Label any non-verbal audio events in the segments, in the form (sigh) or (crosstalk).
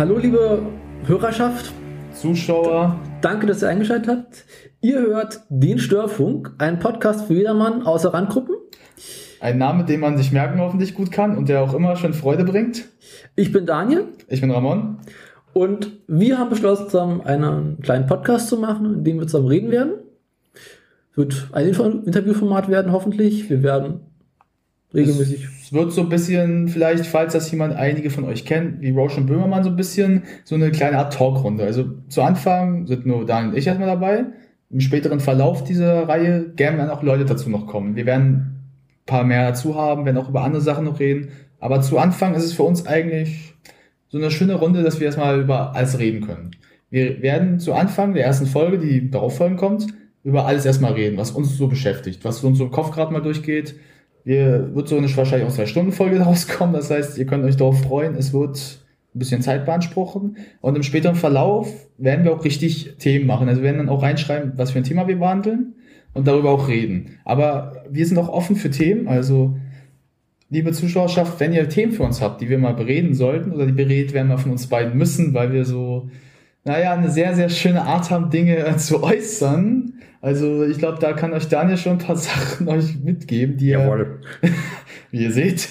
Hallo liebe Hörerschaft, Zuschauer. danke, dass ihr eingeschaltet habt. Ihr hört den Störfunk, ein Podcast für jedermann außer Randgruppen. Ein Name, den man sich merken hoffentlich gut kann und der auch immer schon Freude bringt. Ich bin Daniel Ich bin Ramon. und wir haben beschlossen, zusammen einen kleinen Podcast zu machen, in dem wir zusammen reden werden. Wird ein Interviewformat werden, hoffentlich. Wir werden regelmäßig. Es wird so ein bisschen, vielleicht, falls das jemand, einige von euch kennt, wie Roshan Böhmermann, so ein bisschen so eine kleine Art Talkrunde. Also zu Anfang sind nur Daniel und ich erstmal dabei. Im späteren Verlauf dieser Reihe gerne werden auch Leute dazu noch kommen. Wir werden ein paar mehr dazu haben, werden auch über andere Sachen noch reden. Aber zu Anfang ist es für uns eigentlich so eine schöne Runde, dass wir erstmal über alles reden können. Wir werden zu Anfang der ersten Folge, die darauf folgen kommt, über alles erstmal reden, was uns so beschäftigt, was uns so im Kopf gerade mal durchgeht. Wir, wird so eine wahrscheinlich auch zwei Stunden Folge (laughs) rauskommen. Das heißt, ihr könnt euch darauf freuen. Es wird ein bisschen Zeit beanspruchen. Und im späteren Verlauf werden wir auch richtig Themen machen. Also wir werden dann auch reinschreiben, was für ein Thema wir behandeln und darüber auch reden. Aber wir sind auch offen für Themen. Also, liebe Zuschauerschaft, wenn ihr Themen für uns habt, die wir mal bereden sollten oder die beredet werden wir von uns beiden müssen, weil wir so, naja, eine sehr, sehr schöne Art haben, Dinge (laughs) zu äußern. Also ich glaube, da kann euch Daniel schon ein paar (laughs) Sachen euch mitgeben, die er, (laughs) wie ihr seht,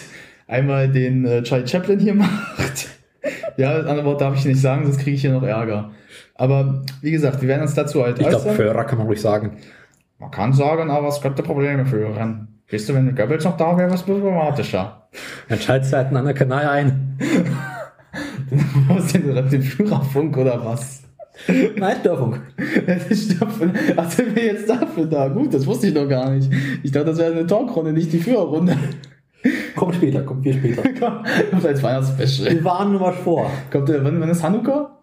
einmal den äh, Charlie Chaplin hier (laughs) macht. Ja, das andere Wort darf ich nicht sagen, sonst kriege ich hier noch Ärger. Aber wie gesagt, wir werden uns dazu halt Ich glaube. Hörer kann man ruhig sagen. Man kann sagen, aber es könnte Probleme führen. Wisst du, wenn Goebbels noch da wäre, wäre es problematischer. Dann schaltet halt einen anderen Kanal ein. Was denn das, den Führerfunk oder was? (laughs) Nein, Störfunk. Ach, sind wir jetzt dafür da? Gut, das wusste ich noch gar nicht. Ich dachte, das wäre eine Talkrunde, nicht die Führerrunde. Kommt später, kommt viel später. (laughs) Kommt als Weihnachtsspecial. Wir warnen nur mal vor. Kommt der, wann, wann ist Hanukkah?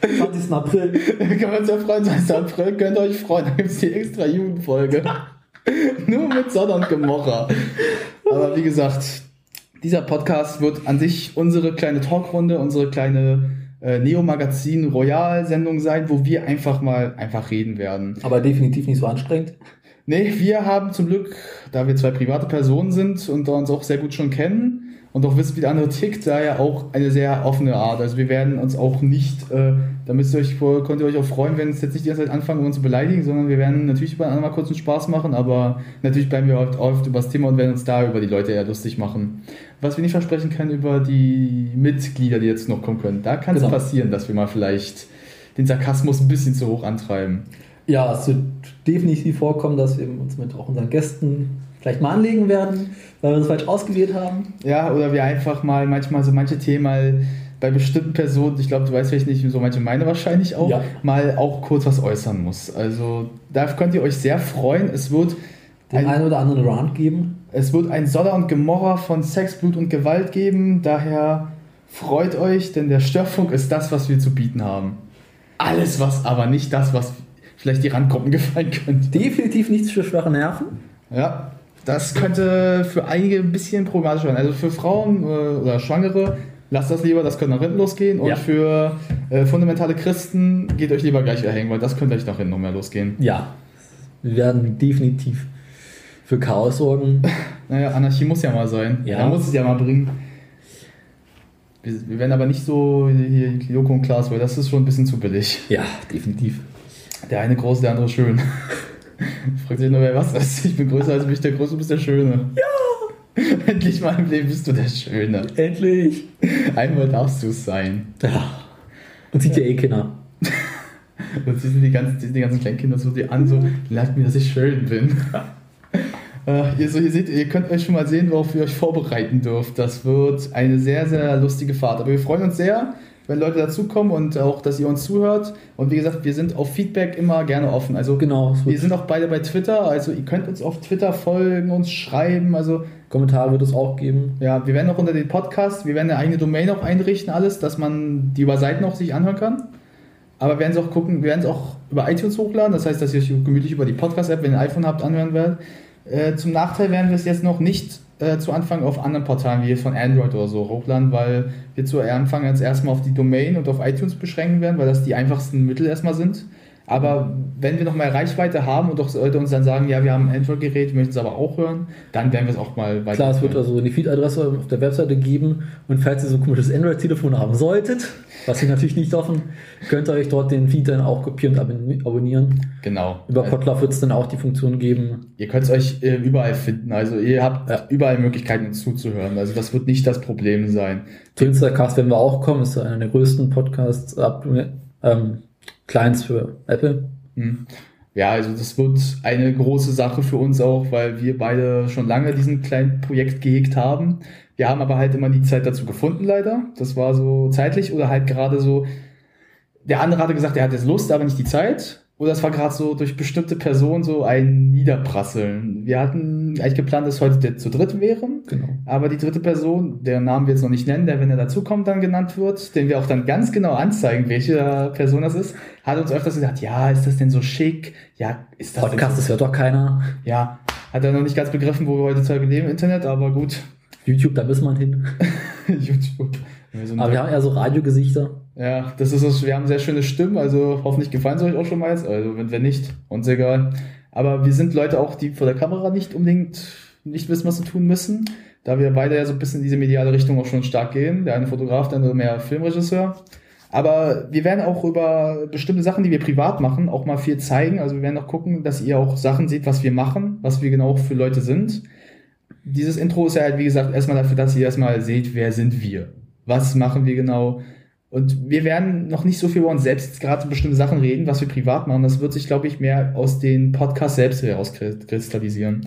20. April. (laughs) Kann man uns ja freuen, 20. April, könnt ihr euch freuen, da gibt es die extra Jugendfolge. Nur mit Sonne und Gemocher. Aber wie gesagt, dieser Podcast wird an sich unsere kleine Talkrunde, unsere kleine äh, Neo-Magazin Royal-Sendung sein, wo wir einfach mal einfach reden werden. Aber definitiv nicht so anstrengend. Nee, wir haben zum Glück, da wir zwei private Personen sind und uns auch sehr gut schon kennen und auch wissen, wie der andere tickt, daher auch eine sehr offene Art. Also wir werden uns auch nicht, äh, da müsst ihr euch, vor- könnt ihr euch auch freuen, wenn es jetzt nicht die ganze Zeit anfangen, uns zu beleidigen, sondern wir werden natürlich übereinander mal kurz einen Spaß machen, aber natürlich bleiben wir oft, oft über das Thema und werden uns da über die Leute eher lustig machen. Was wir nicht versprechen können über die Mitglieder, die jetzt noch kommen können. Da kann es Genau. passieren, dass wir mal vielleicht den Sarkasmus ein bisschen zu hoch antreiben. Ja, es wird definitiv vorkommen, dass wir uns mit auch unseren Gästen vielleicht mal anlegen werden, weil wir uns falsch ausgewählt haben. Ja, oder wir einfach mal manchmal so manche Themen mal bei bestimmten Personen, ich glaube, du weißt vielleicht nicht, so manche meine wahrscheinlich auch, Ja. mal auch kurz was äußern muss. Also da könnt ihr euch sehr freuen. Es wird Den ein, einen oder anderen Rant geben. es wird ein Soller und Gemorrer von Sex, Blut und Gewalt geben. Daher freut euch, denn der Störfunk ist das, was wir zu bieten haben. Alles was, aber nicht das, was vielleicht die Randgruppen (laughs) gefallen könnte. Definitiv nichts für schwache Nerven. Ja, das könnte für einige ein bisschen problematisch werden. Also für Frauen äh, oder Schwangere, lasst das lieber, das könnte nach hinten losgehen. Und Ja. für äh, fundamentale Christen, geht euch lieber gleich wieder hängen, weil das könnte euch nach hinten noch mehr losgehen. Ja, wir werden definitiv für Chaos sorgen. (laughs) Naja, Anarchie muss ja mal sein. Ja. Da muss es ja mal bringen. Wir, wir werden aber nicht so hier Joko und Klaas, weil das ist schon ein bisschen zu billig. Ja, definitiv. Der eine groß, der andere schön. (laughs) (laughs) Fragt sich nur, wer was ist. Ich bin größer als mich, der Große, du bist der Schöne. Ja! (laughs) Endlich mal im Leben bist du der Schöne. Endlich. Einmal darfst du es sein. Ja. Und sieht ja eh Kinder. (laughs) Und sie sind die ganzen, die, sind die ganzen Kleinkinder so die an, so, lernt mir, dass ich schön bin. Äh, ihr, so, ihr, seht, ihr könnt euch schon mal sehen, worauf ihr euch vorbereiten dürft. Das wird eine sehr, sehr lustige Fahrt. Aber wir freuen uns sehr, wenn Leute dazukommen und auch, dass ihr uns zuhört. Und wie gesagt, wir sind auf Feedback immer gerne offen. Also Genau. wir sind auch beide bei Twitter. Also ihr könnt uns auf Twitter folgen, uns schreiben. Also Kommentare wird es auch geben. ja, wir werden auch unter den Podcast, wir werden eine eigene Domain auch einrichten, alles, dass man die über Seiten auch sich anhören kann. Aber wir werden es auch gucken, wir werden es auch über iTunes hochladen, das heißt, dass ihr euch gemütlich über die Podcast-App, wenn ihr ein iPhone habt, anhören werdet. Äh, zum Nachteil werden wir es jetzt noch nicht äh, zu Anfang auf anderen Portalen wie jetzt von Android oder so hochladen, weil wir zu Anfang jetzt erstmal auf die Domain und auf iTunes beschränken werden, weil das die einfachsten Mittel erstmal sind. Aber wenn wir noch mal Reichweite haben und doch Leute uns dann sagen, ja, wir haben ein Android-Gerät, möchten es aber auch hören, dann werden wir es auch mal weiter. Klar, es wird also eine Feed-Adresse auf der Webseite geben und falls ihr so ein komisches Android-Telefon haben solltet, was ihr natürlich nicht hoffen, könnt ihr euch dort den Feed dann auch kopieren und abonnieren. Genau. Über Podlove wird es dann auch die Funktion geben. Ihr könnt es euch äh, überall finden. Also ihr habt ja. überall Möglichkeiten, uns zuzuhören. Also das wird nicht das Problem sein. Zu Instacast werden wir auch kommen. Ist einer der größten Podcasts ab ähm, Clients für Apple. Hm. Ja, also das wird eine große Sache für uns auch, weil wir beide schon lange diesen kleinen Projekt gehegt haben. Wir haben aber halt immer die Zeit dazu gefunden, leider. Das war so zeitlich oder halt gerade so. Der andere hatte gesagt, er hat jetzt Lust, aber nicht die Zeit. Oder es war gerade so durch bestimmte Personen so ein Niederprasseln. Wir hatten eigentlich geplant, dass heute der zu dritt wäre. Genau. Aber die dritte Person, deren Namen wir jetzt noch nicht nennen, der, wenn er dazukommt, dann genannt wird, den wir auch dann ganz genau anzeigen, welche Person das ist, hat uns öfters gesagt, ja, ist das denn so schick? Ja, ist das Podcast, so? das hört doch keiner. Ja, hat er noch nicht ganz begriffen, wo wir heutzutage leben im Internet, aber gut. YouTube, da muss man hin. (laughs) YouTube. Wir aber wir haben eher so Radiogesichter. Ja, das ist es. Wir haben sehr schöne Stimmen, also hoffentlich gefallen sie euch auch schon mal jetzt. Also wenn, wenn nicht, uns egal. Aber wir sind Leute auch, die vor der Kamera nicht unbedingt nicht wissen, was sie tun müssen. Da wir beide ja so ein bisschen in diese mediale Richtung auch schon stark gehen. Der eine Fotograf, der andere mehr Filmregisseur. Aber wir werden auch über bestimmte Sachen, die wir privat machen, auch mal viel zeigen. Also wir werden auch gucken, dass ihr auch Sachen seht, was wir machen, was wir genau für Leute sind. Dieses Intro ist ja halt, wie gesagt, erstmal dafür, dass ihr erstmal seht, wer sind wir. Was machen wir genau? Und wir werden noch nicht so viel über uns selbst gerade bestimmte Sachen reden, was wir privat machen. Das wird sich, glaube ich, mehr aus den Podcasts selbst herauskristallisieren.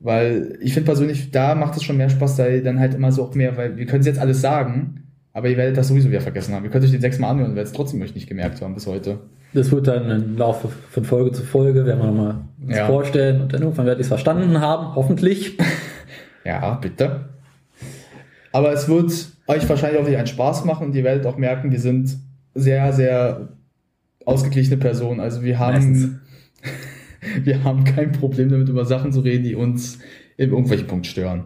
Weil ich finde persönlich, da macht es schon mehr Spaß, da dann halt immer so auch mehr, weil wir können es jetzt alles sagen, aber ihr werdet das sowieso wieder vergessen haben. Ihr könnt euch den sechsmal anhören und werdet es trotzdem euch nicht gemerkt haben bis heute. Das wird dann im Laufe von Folge zu Folge, werden wir nochmal uns ja. vorstellen und dann irgendwann werdet ihr es verstanden haben, hoffentlich. (laughs) ja, bitte. Aber es wird euch wahrscheinlich auch wieder einen Spaß machen und ihr werdet auch merken, wir sind sehr, sehr ausgeglichene Personen. Also wir haben, (laughs) wir haben kein Problem damit, über Sachen zu reden, die uns in irgendwelchen Punkten stören.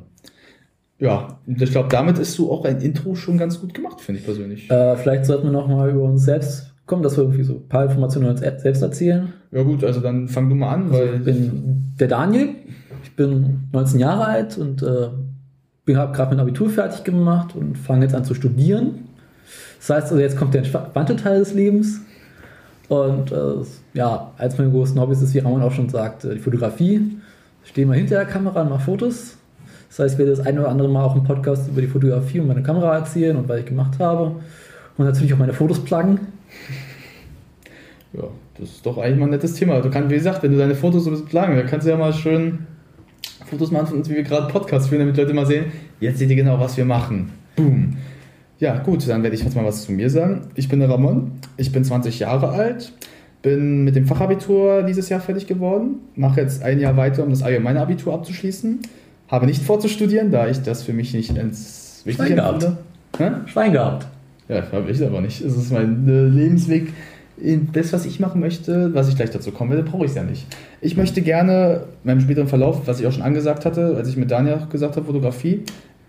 Ja, und ich glaube, damit ist so auch ein Intro schon ganz gut gemacht, finde ich persönlich. Äh, vielleicht sollten wir noch mal über uns selbst kommen, dass wir irgendwie so ein paar Informationen uns selbst erzählen. Ja gut, also dann fang du mal an, weil... Also ich bin der Daniel, ich bin 19 Jahre alt und äh, habe gerade mein Abitur fertig gemacht und fange jetzt an zu studieren. Das heißt, also jetzt kommt der entspannte Teil des Lebens. Und äh, ja, als meine großen Hobbys ist, wie Ramon auch schon sagt, die Fotografie. Ich stehe mal hinter der Kamera und mache Fotos. Das heißt, ich werde das eine oder andere Mal auch im Podcast über die Fotografie und meine Kamera erzählen und was ich gemacht habe. Und natürlich auch meine Fotos pluggen. Ja, das ist doch eigentlich mal ein nettes Thema. Du kannst, wie gesagt, wenn du deine Fotos so ein bisschen pluggen, dann kannst du ja mal schön Fotos machen von uns, wie wir gerade Podcast führen, damit Leute mal sehen, jetzt seht ihr genau, was wir machen. Boom. Ja, gut, dann werde ich jetzt mal was zu mir sagen. Ich bin der Ramon, ich bin 20 Jahre alt, bin mit dem Fachabitur dieses Jahr fertig geworden, mache jetzt ein Jahr weiter, um das allgemeine Abitur abzuschließen. Habe nicht vor zu studieren, da ich das für mich nicht ins Wichtige Schwein gehabt. Schwein gehabt. Ja, habe ich aber nicht. Es ist mein äh, Lebensweg das, was ich machen möchte, was ich gleich dazu komme, werde, brauche ich es ja nicht. Ich möchte gerne, in meinem späteren Verlauf, was ich auch schon angesagt hatte, als ich mit Daniel gesagt habe, Fotografie,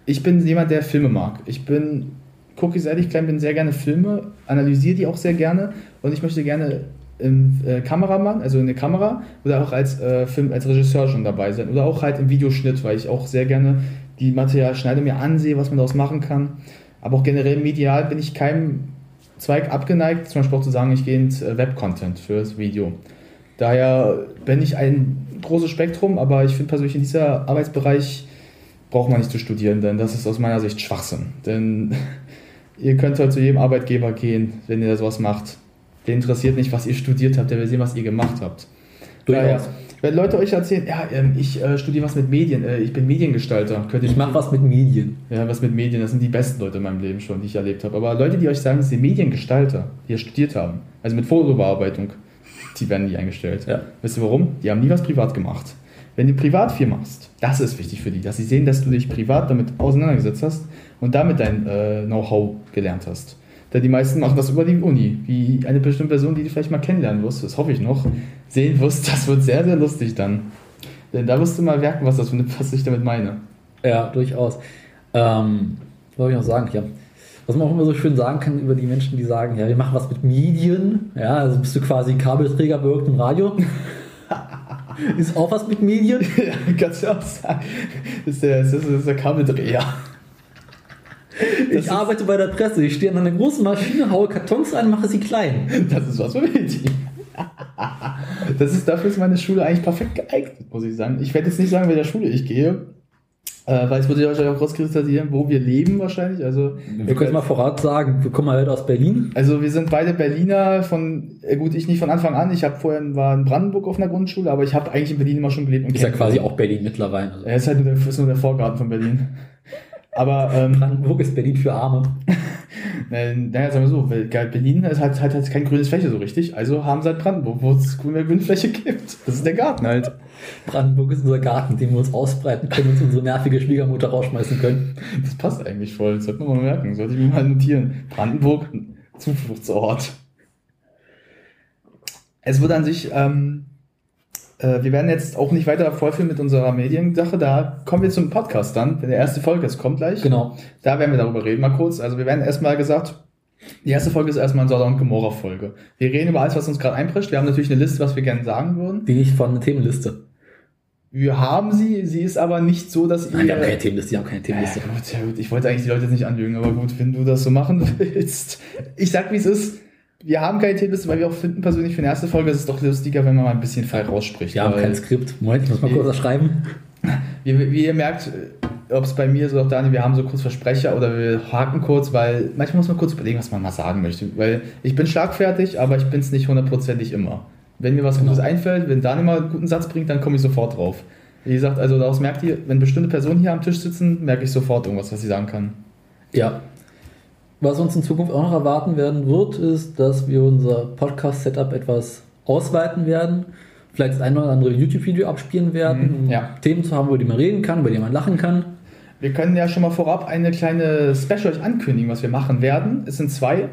ich bin jemand, der Filme mag. Ich bin, gucke seit ich klein bin, sehr gerne Filme, analysiere die auch sehr gerne und ich möchte gerne im äh, Kameramann, also in der Kamera oder auch als äh, Film, als Regisseur schon dabei sein oder auch halt im Videoschnitt, weil ich auch sehr gerne die Materialschneide mir ansehe, was man daraus machen kann. Aber auch generell medial bin ich keinem Zweig abgeneigt, zum Beispiel auch zu sagen, ich gehe ins äh, Web-Content fürs Video. Daher bin ich ein großes Spektrum, aber ich finde persönlich in dieser Arbeitsbereich braucht man nicht zu studieren, denn das ist aus meiner Sicht Schwachsinn. Denn (laughs) ihr könnt halt zu jedem Arbeitgeber gehen, wenn ihr sowas macht. Der interessiert nicht, was ihr studiert habt, der will sehen, was ihr gemacht habt. Daher, wenn Leute euch erzählen, ja, ähm, ich äh, studiere was mit Medien, äh, ich bin Mediengestalter. Könnt ihr ich mache was mit Medien. Ja, was mit Medien, das sind die besten Leute in meinem Leben schon, die ich erlebt habe. Aber Leute, die euch sagen, sie sind Mediengestalter, die ja studiert haben, also mit Fotobearbeitung, die werden nie eingestellt. Ja. Wisst ihr warum? Die haben nie was privat gemacht. Wenn du privat viel machst, das ist wichtig für die, dass sie sehen, dass du dich privat damit auseinandergesetzt hast und damit dein äh, Know-how gelernt hast. Denn die meisten machen das über die Uni, wie eine bestimmte Person, die du vielleicht mal kennenlernen wirst, das hoffe ich noch, sehen wirst. Das wird sehr, sehr lustig dann. Denn da wirst du mal merken, was, das, was ich damit meine. Ja, durchaus. Ähm, was soll ich noch sagen? Ja. Was man auch immer so schön sagen kann über die Menschen, die sagen, ja, wir machen was mit Medien. Ja, also bist du quasi Kabelträger bei irgendeinem Radio. (laughs) ist auch was mit Medien. ja, kannst du auch sagen. Das ist der, das ist der Kabeldreher. Ich arbeite bei der Presse. Ich stehe an einer großen Maschine, haue Kartons an, mache sie klein. Das ist was für Medien. Das ist, dafür ist meine Schule eigentlich perfekt geeignet, muss ich sagen. Ich werde jetzt nicht sagen, welcher Schule ich gehe, äh, weil es würde ja wahrscheinlich auch rauskristallisieren, wo wir leben wahrscheinlich. Also, Wir können mal voraus sagen, wir kommen halt aus Berlin. also wir sind beide Berliner von, äh, gut, ich nicht von Anfang an. Ich habe vorher war in Brandenburg auf einer Grundschule, aber ich habe eigentlich in Berlin immer schon gelebt. Und Ist ja quasi auch Berlin mittlerweile. Also Er ist halt nur der, ist nur der Vorgarten von Berlin. Aber ähm, Brandenburg ist Berlin für Arme. (laughs) äh, naja, sagen wir so, Berlin ist halt, halt, halt kein grünes Fläche so richtig, also haben sie halt Brandenburg, wo es grüne Grünfläche gibt. Das ist der Garten halt. Brandenburg ist unser Garten, den wir uns ausbreiten können und unsere nervige Schwiegermutter rausschmeißen können. Das passt eigentlich voll, das sollte man mal merken, sollte ich mir mal notieren. Brandenburg, Zufluchtsort. Es wird an sich, ähm, äh, wir werden jetzt auch nicht weiter vorführen mit unserer Mediensache, da kommen wir zum Podcast dann, wenn der erste Folge jetzt kommt gleich. Genau. Da werden wir darüber reden, mal kurz. Also wir werden erstmal gesagt, die erste Folge ist erstmal eine Sodom und Gomorra Folge. Wir reden über alles, was uns gerade einprescht. Wir haben natürlich eine Liste, was wir gerne sagen würden. Die nicht von der Themenliste. Wir haben sie, sie ist aber nicht so, dass ihr... Nein, wir haben keine Themenliste, die haben keine ja, Themenliste. gut, ja, gut. Ich wollte eigentlich die Leute jetzt nicht anlügen, aber gut, wenn du das so machen (laughs) willst. Ich sag, wie es ist. Wir haben keine Themenliste, weil wir auch finden persönlich für eine erste Folge ist es doch lustiger, wenn man mal ein bisschen frei rausspricht. Wir haben kein Skript. Moment, ich muss mal kurz was schreiben. Wie, wie ihr merkt, ob es bei mir so auch Daniel, wir haben so kurz Versprecher oder wir haken kurz, weil manchmal muss man kurz überlegen, was man mal sagen möchte. Weil ich bin schlagfertig, aber ich bin es nicht hundertprozentig immer. Wenn mir was Genau. Gutes einfällt, wenn Daniel mal einen guten Satz bringt, dann komme ich sofort drauf. Wie gesagt, also daraus merkt ihr, wenn bestimmte Personen hier am Tisch sitzen, merke ich sofort irgendwas, was sie sagen kann. Ja. Was uns in Zukunft auch noch erwarten werden wird, ist, dass wir unser Podcast-Setup etwas ausweiten werden. Vielleicht das ein oder andere YouTube-Video abspielen werden, Mhm, um ja. Themen zu haben, über die man reden kann, über die man lachen kann. Wir können ja schon mal vorab eine kleine Special euch ankündigen, was wir machen werden. Es sind zwei,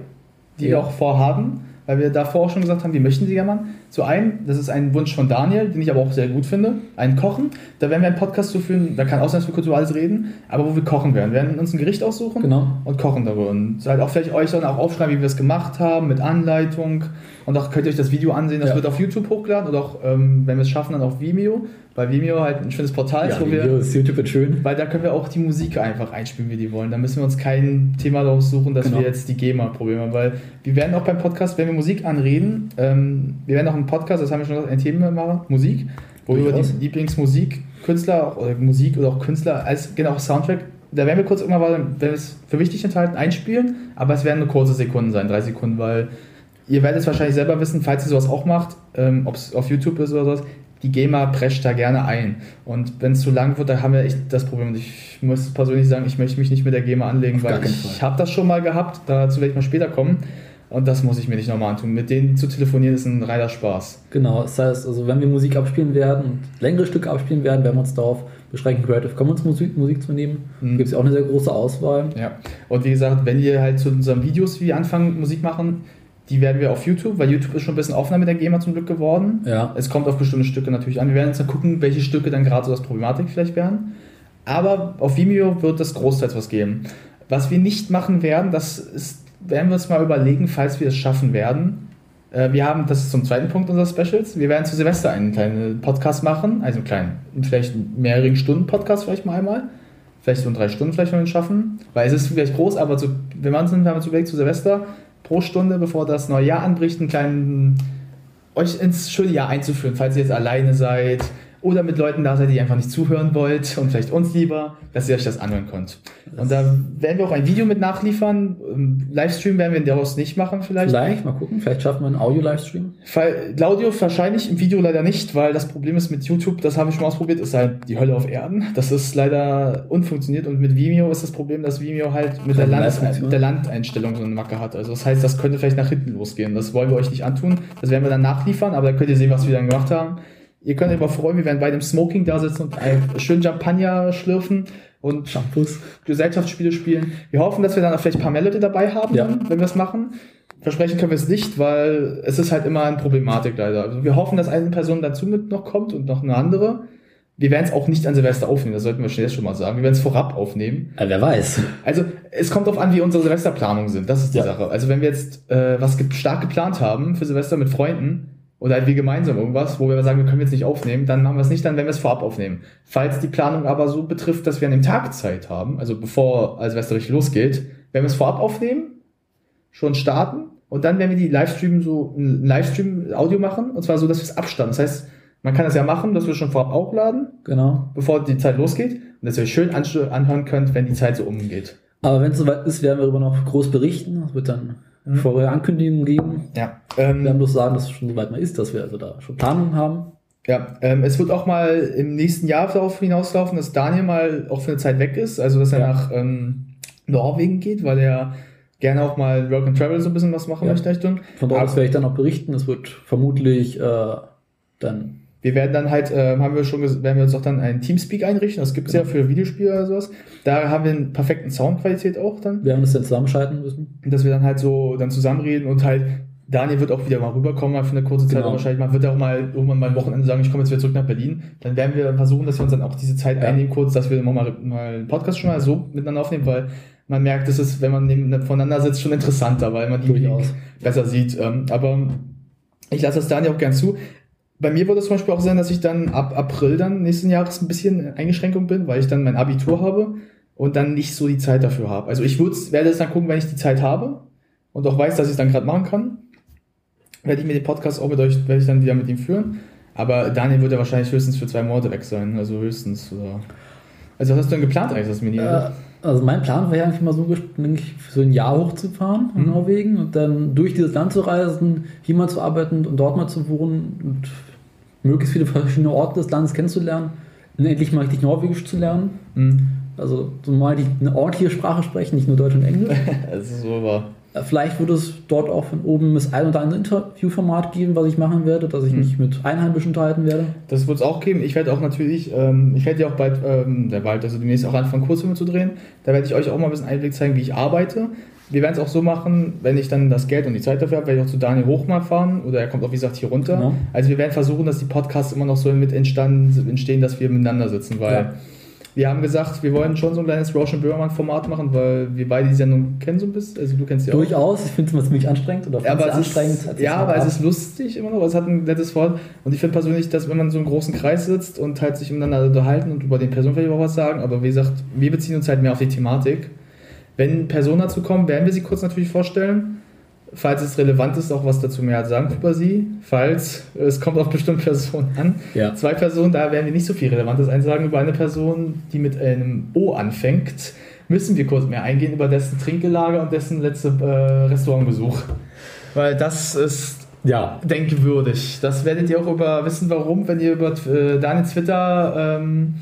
die wir Ja. auch vorhaben, weil wir davor auch schon gesagt haben, wir möchten sie machen. Zu einem, das ist ein Wunsch von Daniel, den ich aber auch sehr gut finde, ein Kochen. Da werden wir einen Podcast zu führen, da kann auch sein, dass wir kurz über alles reden, aber wo wir kochen werden. Wir werden uns ein Gericht aussuchen Genau. und kochen darüber. Und halt auch vielleicht euch dann auch aufschreiben, wie wir es gemacht haben, mit Anleitung. Und auch könnt ihr euch das Video ansehen, das Ja. wird auf YouTube hochgeladen oder auch, ähm, wenn wir es schaffen, dann auf Vimeo. Weil Vimeo halt ein schönes Portal ist, Ja, wo wir Video ist YouTube schön. weil da können wir auch die Musik einfach einspielen, wie die wollen. Da müssen wir uns kein Thema raussuchen, dass Genau. wir jetzt die GEMA-Probleme haben. Weil wir werden auch beim Podcast, wenn wir Musik anreden, ähm, wir werden auch einen Podcast, das haben wir schon gesagt, ein Thema machen, Musik, wo wir über die Lieblingsmusikkünstler auch- oder Musik oder auch Künstler als genau Soundtrack, da werden wir kurz irgendwann, mal, wenn wir es für wichtig enthalten, einspielen, aber es werden nur kurze Sekunden sein, drei Sekunden, weil ihr werdet es wahrscheinlich selber wissen, falls ihr sowas auch macht, ähm, ob es auf YouTube ist oder sowas, die GEMA prescht da gerne ein. Und wenn es zu lang wird, da haben wir echt das Problem. Und ich muss persönlich sagen, ich möchte mich nicht mit der GEMA anlegen, Auf weil ich habe das schon mal gehabt, dazu werde ich mal später kommen. Und das muss ich mir nicht nochmal antun. Mit denen zu telefonieren ist ein reiner Spaß. Genau, das heißt, also wenn wir Musik abspielen werden und längere Stücke abspielen werden, werden wir uns darauf beschränken, Creative Commons Musik, Musik zu nehmen. Mhm. Gibt es ja auch eine sehr große Auswahl. Ja. Und wie gesagt, wenn ihr halt zu unseren Videos wie anfangen Musik machen, die werden wir auf YouTube, weil YouTube ist schon ein bisschen offener mit der GEMA zum Glück geworden. Ja. Es kommt auf bestimmte Stücke natürlich an. Wir werden jetzt dann gucken, welche Stücke dann gerade so das Problematik vielleicht wären. Aber auf Vimeo wird es großteils was geben. Was wir nicht machen werden, das ist, werden wir uns mal überlegen, falls wir es schaffen werden. Äh, Wir haben, das ist zum zweiten Punkt unserer Specials, wir werden zu Silvester einen kleinen Podcast machen, also einen kleinen, vielleicht einen mehreren Stunden Podcast vielleicht mal einmal. Vielleicht so in drei Stunden vielleicht, wenn wir es schaffen. Weil es ist vielleicht groß, aber wenn wir haben uns überlegt, zu Silvester pro Stunde, bevor das neue Jahr anbricht, einen kleinen euch ins schöne Jahr einzuführen, falls ihr jetzt alleine seid oder mit Leuten da seid, die ihr einfach nicht zuhören wollt und vielleicht uns lieber, dass ihr euch das anhören könnt. Und da werden wir auch ein Video mit nachliefern. Ähm, Livestream werden wir daraus nicht machen vielleicht. Vielleicht, mal gucken, vielleicht schaffen wir einen Audio-Livestream. Audio wahrscheinlich, im Video leider nicht, weil das Problem ist mit YouTube, das habe ich schon mal ausprobiert, ist halt die Hölle auf Erden. Das ist leider unfunktioniert und mit Vimeo ist das Problem, dass Vimeo halt mit der, Keine Land, Live-Funktion. mit der Landeinstellung so eine Macke hat. Also das heißt, das könnte vielleicht nach hinten losgehen. Das wollen wir euch nicht antun. Das werden wir dann nachliefern, aber da könnt ihr sehen, was wir dann gemacht haben. Ihr könnt euch mal freuen, wir werden bei dem Smoking da sitzen und einen schönen Champagner schlürfen und Shampoos. Gesellschaftsspiele spielen. Wir hoffen, dass wir dann auch vielleicht ein paar mehr Leute dabei haben, Ja. wenn wir es machen. Versprechen können wir es nicht, weil es ist halt immer eine Problematik leider. Also wir hoffen, dass eine Person dazu mit noch kommt und noch eine andere. wir werden es auch nicht an Silvester aufnehmen, das sollten wir jetzt schon mal sagen. Wir werden es vorab aufnehmen. Ja, wer weiß. Also es kommt darauf an, wie unsere Silvesterplanungen sind. Das ist die Ja. Sache. Also wenn wir jetzt äh, was ge stark geplant haben für Silvester mit Freunden oder halt wir gemeinsam irgendwas, wo wir sagen, wir können jetzt nicht aufnehmen, dann machen wir es nicht, dann werden wir es vorab aufnehmen. Falls die Planung aber so betrifft, dass wir an dem Tag Zeit haben, also bevor Silvester richtig losgeht, werden wir es vorab aufnehmen, schon starten und dann werden wir die Livestream so ein Livestream-Audio machen und zwar so, dass wir es abstammen. Das heißt, man kann das ja machen, dass wir schon vorab hochladen, Genau. bevor die Zeit losgeht und dass ihr schön anhören könnt, wenn die Zeit so umgeht. Aber wenn es soweit ist, werden wir darüber noch groß berichten. Es wird dann Mhm. vorher Ankündigungen geben. Ja. Wir werden Ähm, bloß sagen, dass es schon soweit mal ist, dass wir also da schon Planungen haben. ja, ähm, es wird auch mal im nächsten Jahr darauf hinauslaufen, dass Daniel mal auch für eine Zeit weg ist, also dass er Ja. nach ähm, Norwegen geht, weil er gerne auch mal Work and Travel so ein bisschen was machen Ja. möchte Richtung. Von dort werde ich dann auch berichten. Es wird vermutlich äh, dann Wir werden dann halt, ähm, haben wir schon, werden wir uns auch dann einen Teamspeak einrichten, das gibt's ja Genau. für Videospiele oder sowas. Da haben wir eine perfekten Soundqualität auch dann. wir haben das dann zusammenschalten müssen. dass wir dann halt so dann zusammenreden und halt Daniel wird auch wieder mal rüberkommen, mal für eine kurze Zeit Genau. wahrscheinlich mal, wird auch mal irgendwann mal ein Wochenende sagen, ich komme jetzt wieder zurück nach Berlin. Dann werden wir versuchen, dass wir uns dann auch diese Zeit Ja. einnehmen, kurz, dass wir mal, mal einen Podcast schon mal so miteinander aufnehmen, weil man merkt, es ist, wenn man neben, voneinander sitzt, schon interessanter, weil man die Durchaus. besser sieht. Ähm, aber ich lasse das Daniel auch gern zu. Bei mir wird es zum Beispiel auch sein, dass ich dann ab April dann nächsten Jahres ein bisschen in Eingeschränkung bin, weil ich dann mein Abitur habe und dann nicht so die Zeit dafür habe. Also ich werde es dann gucken, wenn ich die Zeit habe und auch weiß, dass ich es dann gerade machen kann, werde ich mir den Podcast auch mit euch, werde ich dann wieder mit ihm führen. Aber Daniel wird ja wahrscheinlich höchstens für zwei Monate weg sein, also höchstens. Oder also was hast du denn geplant eigentlich, das Mini? Äh, also mein Plan war ja eigentlich mal so, eigentlich für so ein Jahr hochzufahren in Mhm. Norwegen und dann durch dieses Land zu reisen, hier mal zu arbeiten und dort mal zu wohnen und möglichst viele verschiedene Orte des Landes kennenzulernen und endlich mal richtig Norwegisch zu lernen. Hm. Also so mal die, eine ordentliche Sprache sprechen, nicht nur Deutsch und Englisch. (laughs) Das ist so wahr. Äh, Vielleicht wird es dort auch von oben das ein oder andere Interviewformat geben, was ich machen werde, dass ich Mhm. mich mit Einheimischen unterhalten werde. Das wird es auch geben. Ich werde auch natürlich, ähm, ich werde ja auch bald, ähm, der bald, also demnächst auch anfangen, Kurzfilme zu drehen. Da werde ich euch auch mal ein bisschen Einblick zeigen, wie ich arbeite. Wir werden es auch so machen, wenn ich dann das Geld und die Zeit dafür habe, werde ich auch zu Daniel Hochmar fahren oder er kommt auch, wie gesagt, hier runter. Genau. Also wir werden versuchen, dass die Podcasts immer noch so mit entstanden, entstehen, dass wir miteinander sitzen, weil Ja. Wir haben gesagt, wir wollen schon so ein kleines Rauschen Böhmermann-Format machen, weil wir beide die Sendung kennen so ein bisschen. Also du kennst sie auch. Durchaus, ich finde es immer ziemlich anstrengend oder Ja, aber es anstrengend. ist, ja, aber es ist lustig immer noch. Es hat ein nettes Wort. Und ich finde persönlich, dass wenn man so im großen Kreis sitzt und halt sich miteinander unterhalten und über den Personen vielleicht auch was sagen, aber wie gesagt, wir beziehen uns halt mehr auf die Thematik. Wenn Personen dazu kommen, werden wir sie kurz natürlich vorstellen. Falls es relevant ist, auch was dazu mehr sagen über sie. Falls es kommt auf bestimmte Personen an. Ja. Zwei Personen, da werden wir nicht so viel Relevantes einsagen. Über eine Person, die mit einem O anfängt, müssen wir kurz mehr eingehen über dessen Trinkgelage und dessen letzte äh, Restaurantbesuch. Weil das ist Ja, denkwürdig. Das werdet ihr auch über wissen, warum, wenn ihr über äh, Daniels Twitter ähm,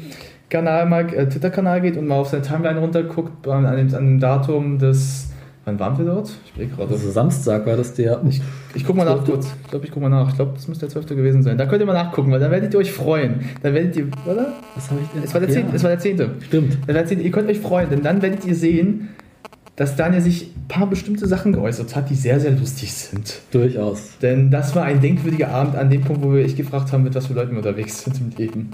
Kanal mal, äh, Twitter-Kanal geht und mal auf seine Timeline runterguckt an, dem, an dem Datum des. Wann waren wir dort? Ich bin gerade. also Samstag war das der. Ich, ich guck mal nach 12.. kurz. Ich glaube, ich guck mal nach. Ich glaube, das müsste der 12. gewesen sein. Da könnt ihr mal nachgucken, weil dann werdet ihr euch freuen. Dann werdet ihr, oder? Was habe ich denn? Es war der Ja, 10. Es war der 10. Stimmt. Dann werdet ihr, ihr könnt euch freuen, denn dann werdet ihr sehen, dass Daniel sich ein paar bestimmte Sachen geäußert hat, die sehr, sehr lustig sind. Durchaus. Denn das war ein denkwürdiger Abend an dem Punkt, wo wir echt gefragt haben, mit was für Leuten wir unterwegs sind im Leben.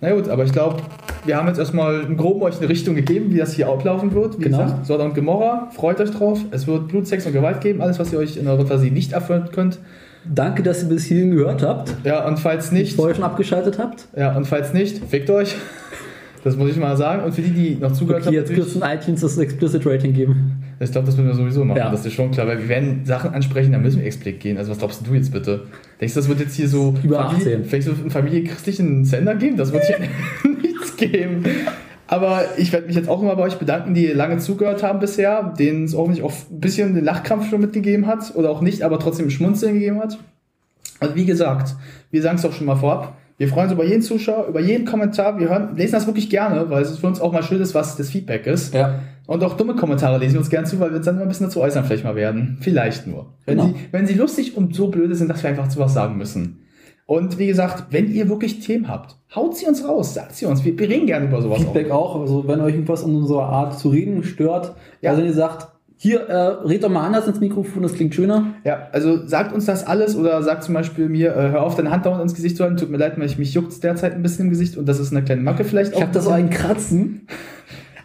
Na gut, aber ich glaube, wir haben jetzt erstmal im Groben euch eine Richtung gegeben, wie das hier ablaufen wird. Wie Genau. gesagt, Sodom und Gomorra, freut euch drauf. Es wird Blut, Sex und Gewalt geben, alles, was ihr euch in eurer Fantasie nicht erfüllen könnt. Danke, dass ihr bis hierhin gehört habt. Ja, und falls Nicht vorher schon abgeschaltet habt. ja, und falls nicht, fickt euch. Das muss ich mal sagen. Und für die, die noch zugehört Okay, jetzt haben, wird es ein iTunes das Explicit Rating geben. Ich glaube, das müssen wir sowieso machen. Ja. Das ist schon klar, weil wir werden Sachen ansprechen, da müssen wir explicit gehen. Also was glaubst du jetzt bitte? Denkst du, das wird jetzt hier so Über Familie, 18. Vielleicht so einen familienchristlichen Sender geben? Das wird hier (laughs) nichts geben. Aber ich werde mich jetzt auch mal bei euch bedanken, die lange zugehört haben bisher, denen es hoffentlich auch ein bisschen den Lachkrampf schon mitgegeben hat oder auch nicht, aber trotzdem ein Schmunzeln gegeben hat. Und wie gesagt, wir sagen es doch schon mal vorab. Wir freuen uns über jeden Zuschauer, über jeden Kommentar. Wir hören, lesen das wirklich gerne, weil es für uns auch mal schön ist, was das Feedback ist. Ja. Und auch dumme Kommentare lesen wir uns gern zu, weil wir uns dann mal ein bisschen dazu äußern, vielleicht mal werden. Vielleicht nur. Wenn, genau. sie, wenn sie lustig und so blöde sind, dass wir einfach zu was sagen müssen. Und wie gesagt, wenn ihr wirklich Themen habt, haut sie uns raus, sagt sie uns. Wir, wir reden gerne über sowas. Feedback auch. auch. also wenn euch irgendwas an unserer Art zu reden stört, ja. also wenn ihr sagt, hier, äh, red doch mal anders ins Mikrofon, das klingt schöner. Ja, also sagt uns das alles oder sagt zum Beispiel mir, äh, hör auf, deine Hand dauernd ins Gesicht zu halten. Tut mir leid, weil ich mich juckt derzeit ein bisschen im Gesicht und das ist eine kleine Macke vielleicht auch. Ich habe da so einen Kratzen.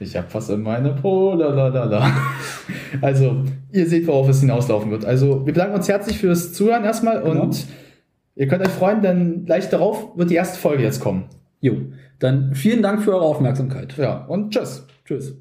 Ich habe was in meine Po, lalalala. (laughs) Also, ihr seht, worauf es hinauslaufen wird. Also, wir bedanken uns herzlich fürs Zuhören erstmal genau. und ihr könnt euch freuen, denn gleich darauf wird die erste Folge jetzt kommen. Jo, dann vielen Dank für eure Aufmerksamkeit. Ja, und tschüss. Tschüss.